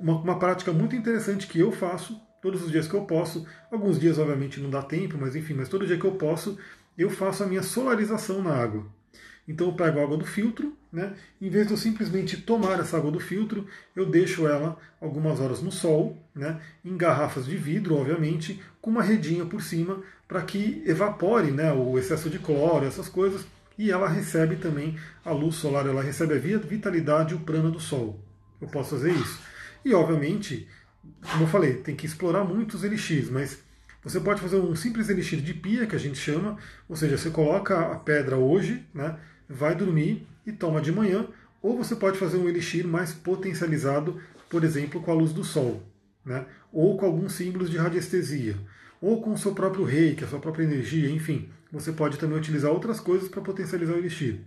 [SPEAKER 1] uma, uma prática muito interessante que eu faço todos os dias que eu posso. Alguns dias, obviamente, não dá tempo, mas enfim, mas todo dia que eu posso, eu faço a minha solarização na água. Então eu pego a água do filtro, né? em vez de eu simplesmente tomar essa água do filtro, eu deixo ela algumas horas no sol, né? em garrafas de vidro, obviamente, com uma redinha por cima, para que evapore né? o excesso de cloro, essas coisas, e ela recebe também a luz solar, ela recebe a vitalidade e o prana do sol. Eu posso fazer isso. E obviamente, como eu falei, tem que explorar muitos elixirs, mas você pode fazer um simples elixir de pia, que a gente chama, ou seja, você coloca a pedra hoje, né, vai dormir e toma de manhã, ou você pode fazer um elixir mais potencializado, por exemplo, com a luz do sol, né, ou com alguns símbolos de radiestesia, ou com o seu próprio reiki, a sua própria energia, enfim. Você pode também utilizar outras coisas para potencializar o elixir.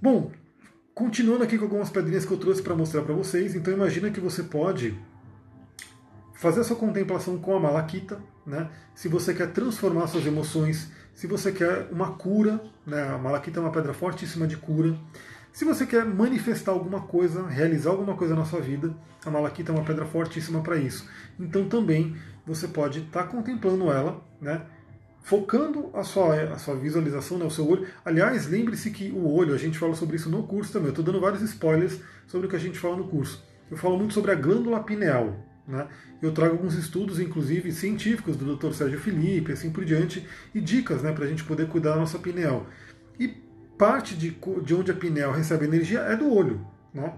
[SPEAKER 1] Bom, continuando aqui com algumas pedrinhas que eu trouxe para mostrar para vocês, então imagina que você pode fazer a sua contemplação com a malaquita, né? Se você quer transformar suas emoções, se você quer uma cura, né? A malaquita é uma pedra fortíssima de cura. Se você quer manifestar alguma coisa, realizar alguma coisa na sua vida, a malaquita é uma pedra fortíssima para isso. Então também você pode estar tá contemplando ela, né? Focando a sua, a sua visualização, né, o seu olho. Aliás, lembre-se que o olho, a gente fala sobre isso no curso também. Eu estou dando vários spoilers sobre o que a gente fala no curso. Eu falo muito sobre a glândula pineal. Né? Eu trago alguns estudos, inclusive científicos, do Dr. Sérgio Felipe, assim por diante, e dicas né, para a gente poder cuidar da nossa pineal. E parte de, de onde a pineal recebe energia é do olho. Né?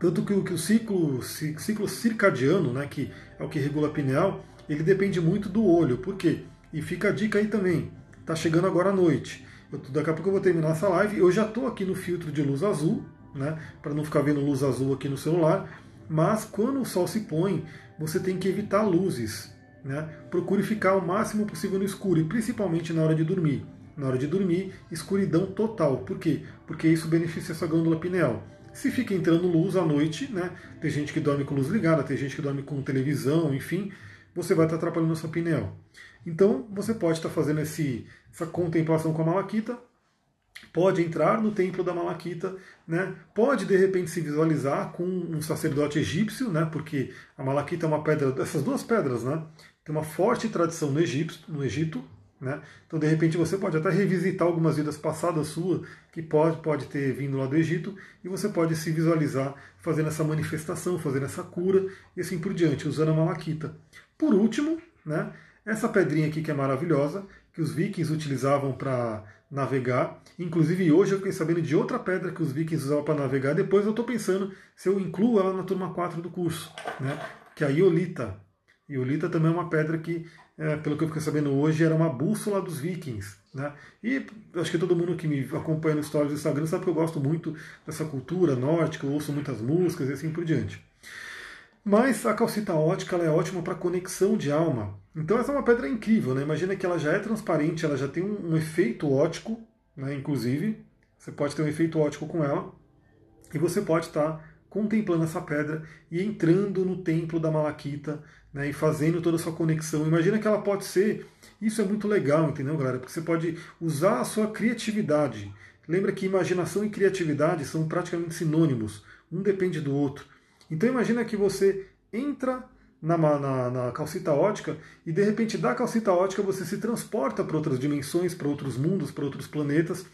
[SPEAKER 1] Tanto que, que o ciclo, ciclo circadiano, né, que é o que regula a pineal, ele depende muito do olho. Por quê? E fica a dica aí também. Está chegando agora à noite. Eu, daqui a pouco eu vou terminar essa live. Eu já estou aqui no filtro de luz azul, né, para não ficar vendo luz azul aqui no celular mas quando o sol se põe, você tem que evitar luzes. Né? Procure ficar o máximo possível no escuro, e principalmente na hora de dormir. Na hora de dormir, escuridão total. Por quê? Porque isso beneficia sua glândula pineal. Se fica entrando luz à noite, né? tem gente que dorme com luz ligada, tem gente que dorme com televisão, enfim, você vai estar atrapalhando a sua pineal. Então, você pode estar fazendo esse, essa contemplação com a malaquita, pode entrar no templo da Malaquita, né? pode de repente se visualizar com um sacerdote egípcio, né? porque a Malaquita é uma pedra, essas duas pedras, né? tem uma forte tradição no Egito, no Egito né? então de repente você pode até revisitar algumas vidas passadas suas que pode, pode ter vindo lá do Egito e você pode se visualizar fazendo essa manifestação, fazendo essa cura e assim por diante, usando a Malaquita. Por último, né? essa pedrinha aqui que é maravilhosa, que os vikings utilizavam para navegar. Inclusive hoje eu fiquei sabendo de outra pedra que os vikings usavam para navegar. Depois eu estou pensando se eu incluo ela na turma 4 do curso, né? que é a iolita. Iolita também é uma pedra que, é, pelo que eu fiquei sabendo hoje, era uma bússola dos vikings. Né? E acho que todo mundo que me acompanha no stories do Instagram sabe que eu gosto muito dessa cultura nórdica, eu ouço muitas músicas e assim por diante. Mas a calcita ótica é ótima para conexão de alma. Então essa é uma pedra incrível, né? Imagina que ela já é transparente, ela já tem um, um efeito ótico, né? inclusive. Você pode ter um efeito ótico com ela. E você pode estar contemplando essa pedra e entrando no templo da Malaquita né? e fazendo toda a sua conexão. Imagina que ela pode ser. Isso é muito legal, entendeu, galera? Porque você pode usar a sua criatividade. Lembra que imaginação e criatividade são praticamente sinônimos. Um depende do outro. Então imagina que você entra na, na, na, calcita ótica e de repente da calcita ótica você se transporta para outras dimensões, para outros mundos, para outros planetas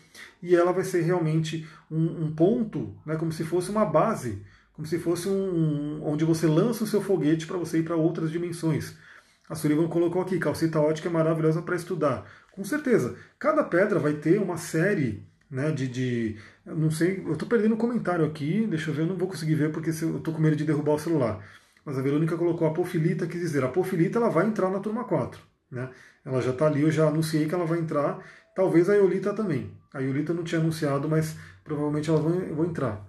[SPEAKER 1] e ela vai ser realmente um, um, ponto, né, como se fosse uma base, como se fosse um, um onde você lança o seu foguete para você ir para outras dimensões. A Sullivan colocou aqui, calcita ótica é maravilhosa para estudar. Com certeza, cada pedra vai ter uma série né, de, de não sei, eu estou perdendo o um comentário aqui, deixa eu ver, eu não vou conseguir ver porque eu estou com medo de derrubar o celular. Mas a Verônica colocou a Pofilita, quis dizer, a Pofilita ela vai entrar na turma 4. Né? Ela já está ali, eu já anunciei que ela vai entrar. Talvez a Iolita também. A Iolita não tinha anunciado, mas provavelmente vão, vão entrar.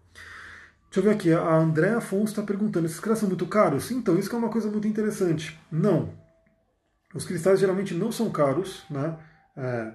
[SPEAKER 1] Deixa eu ver aqui, a André Afonso está perguntando, esses cristais são muito caros? Então, isso é uma coisa muito interessante. Não. Os cristais geralmente não são caros, né? É,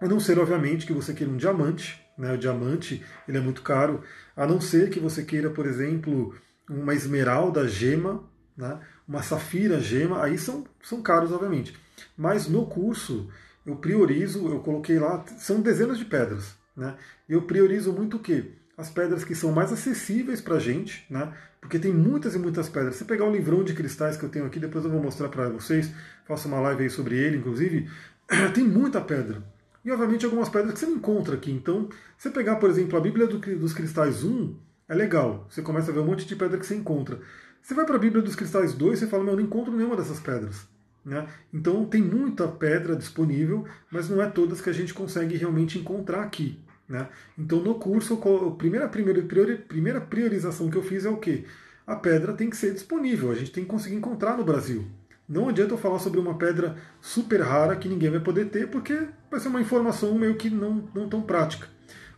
[SPEAKER 1] a não ser, obviamente, que você queira um diamante. Né? O diamante ele é muito caro. A não ser que você queira, por exemplo, uma esmeralda gema, né? uma safira gema. Aí são, são caros, obviamente. Mas no curso eu priorizo, eu coloquei lá, são dezenas de pedras. Né? Eu priorizo muito o quê? As pedras que são mais acessíveis para a gente, né? porque tem muitas e muitas pedras. Se pegar o livrão de cristais que eu tenho aqui, depois eu vou mostrar para vocês, faço uma live aí sobre ele, inclusive, tem muita pedra. E obviamente algumas pedras que você não encontra aqui. Então, você pegar, por exemplo, a Bíblia dos Cristais 1, é legal. Você começa a ver um monte de pedra que você encontra. Você vai para a Bíblia dos Cristais 2 você fala, meu, eu não encontro nenhuma dessas pedras. Né? Então tem muita pedra disponível, mas não é todas que a gente consegue realmente encontrar aqui. Né? Então no curso, a primeira, primeira, primeira priorização que eu fiz é o quê? A pedra tem que ser disponível, a gente tem que conseguir encontrar no Brasil. Não adianta eu falar sobre uma pedra super rara que ninguém vai poder ter, porque vai ser uma informação meio que não, não tão prática.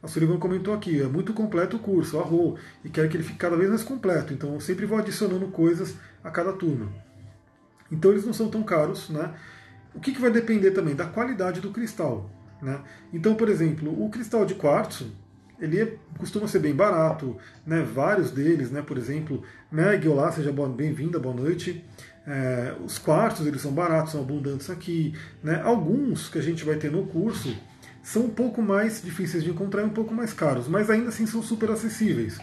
[SPEAKER 1] A Sullivan comentou aqui, é muito completo o curso, arro, e quer que ele fique cada vez mais completo. Então eu sempre vou adicionando coisas a cada turma. Então eles não são tão caros, né? O que, que vai depender também da qualidade do cristal. Né? Então, por exemplo, o cristal de quartzo, ele é, costuma ser bem barato, né? vários deles, né? por exemplo, Meg, olá, seja bem-vinda, boa noite. É, os quartos eles são baratos, são abundantes aqui. Né? Alguns que a gente vai ter no curso são um pouco mais difíceis de encontrar e um pouco mais caros, mas ainda assim são super acessíveis.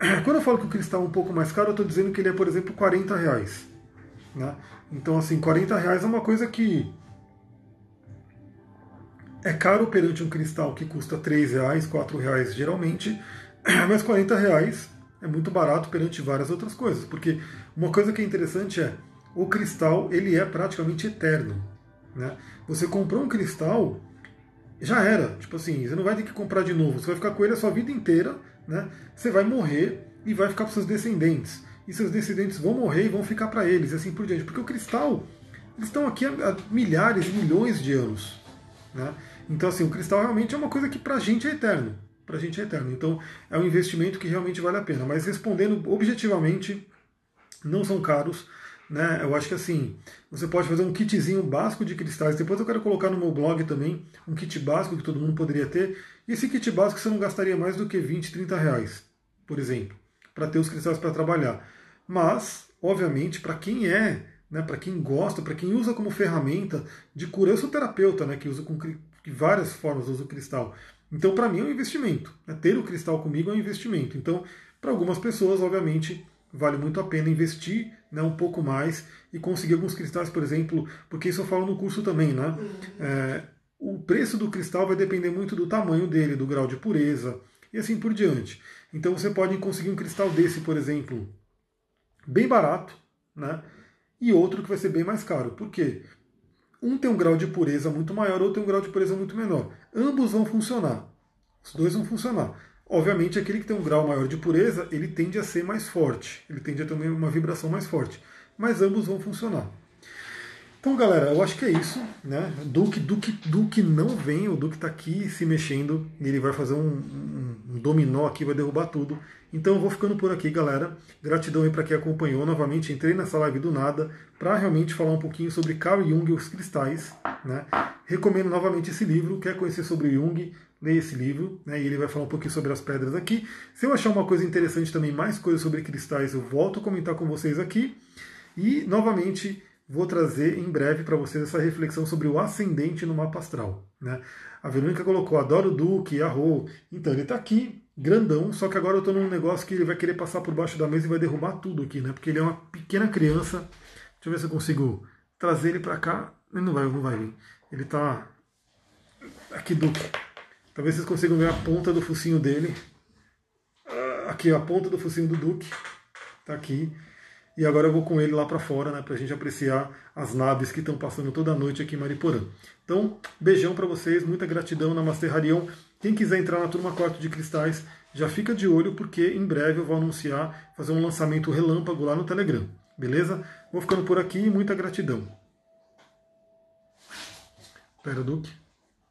[SPEAKER 1] Quando eu falo que o cristal é um pouco mais caro, eu estou dizendo que ele é, por exemplo, 40 reais. Né? Então, assim, 40 reais é uma coisa que é caro perante um cristal que custa 3 reais, 4 reais geralmente, mas 40 reais é muito barato perante várias outras coisas. Porque uma coisa que é interessante é o cristal ele é praticamente eterno. Né? Você comprou um cristal, já era. Tipo assim, você não vai ter que comprar de novo, você vai ficar com ele a sua vida inteira, né? Você vai morrer e vai ficar para seus descendentes. E seus descendentes vão morrer e vão ficar para eles, e assim por diante. Porque o cristal, eles estão aqui há milhares milhões de anos. Né? Então, assim, o cristal realmente é uma coisa que para a gente é eterno. Para a gente é eterno. Então, é um investimento que realmente vale a pena. Mas respondendo objetivamente, não são caros. Né? Eu acho que assim, você pode fazer um kitzinho básico de cristais. Depois eu quero colocar no meu blog também um kit básico que todo mundo poderia ter. E esse kit básico você não gastaria mais do que 20, 30 reais, por exemplo, para ter os cristais para trabalhar. Mas, obviamente, para quem é, né, para quem gosta, para quem usa como ferramenta de cura, eu sou terapeuta, né, que usa com várias formas usa o cristal. Então, para mim é um investimento. Né? Ter o cristal comigo é um investimento. Então, para algumas pessoas, obviamente, vale muito a pena investir né, um pouco mais e conseguir alguns cristais, por exemplo, porque isso eu falo no curso também, né? Uhum. É, o preço do cristal vai depender muito do tamanho dele, do grau de pureza e assim por diante. Então você pode conseguir um cristal desse, por exemplo, bem barato, né? E outro que vai ser bem mais caro. Por quê? Um tem um grau de pureza muito maior, outro tem um grau de pureza muito menor. Ambos vão funcionar. Os dois vão funcionar. Obviamente, aquele que tem um grau maior de pureza, ele tende a ser mais forte, ele tende a ter uma vibração mais forte, mas ambos vão funcionar. Então, galera, eu acho que é isso, né? Duque, Duque, Duque não vem, o Duque está aqui se mexendo, e ele vai fazer um, um, um, dominó aqui, vai derrubar tudo. Então eu vou ficando por aqui, galera. Gratidão aí para quem acompanhou. Novamente, entrei nessa live do nada para realmente falar um pouquinho sobre Carl Jung e os cristais, né? Recomendo novamente esse livro. Quer conhecer sobre Jung? leia esse livro, né, e ele vai falar um pouquinho sobre as pedras aqui. Se eu achar uma coisa interessante também, mais coisas sobre cristais, eu volto a comentar com vocês aqui. E, novamente, vou trazer em breve para vocês essa reflexão sobre o ascendente no mapa astral. Né? A Verônica colocou, adoro o Duque, Arro. Então, ele está aqui, grandão, só que agora eu estou num negócio que ele vai querer passar por baixo da mesa e vai derrubar tudo aqui, né? Porque ele é uma pequena criança. Deixa eu ver se eu consigo trazer ele para cá. Ele não vai, não vai vir. Ele está aqui, Duque. Talvez vocês consigam ver a ponta do focinho dele. Ah, aqui, a ponta do focinho do Duque. Está aqui. E agora eu vou com ele lá para fora, né, para a gente apreciar as naves que estão passando toda noite aqui em Mariporã. Então, beijão para vocês, muita gratidão, Namastê Harion. Quem quiser entrar na turma 4 de cristais, já fica de olho, porque em breve eu vou anunciar, fazer um lançamento relâmpago lá no Telegram. Beleza? Vou ficando por aqui, muita gratidão. Pera, Duque.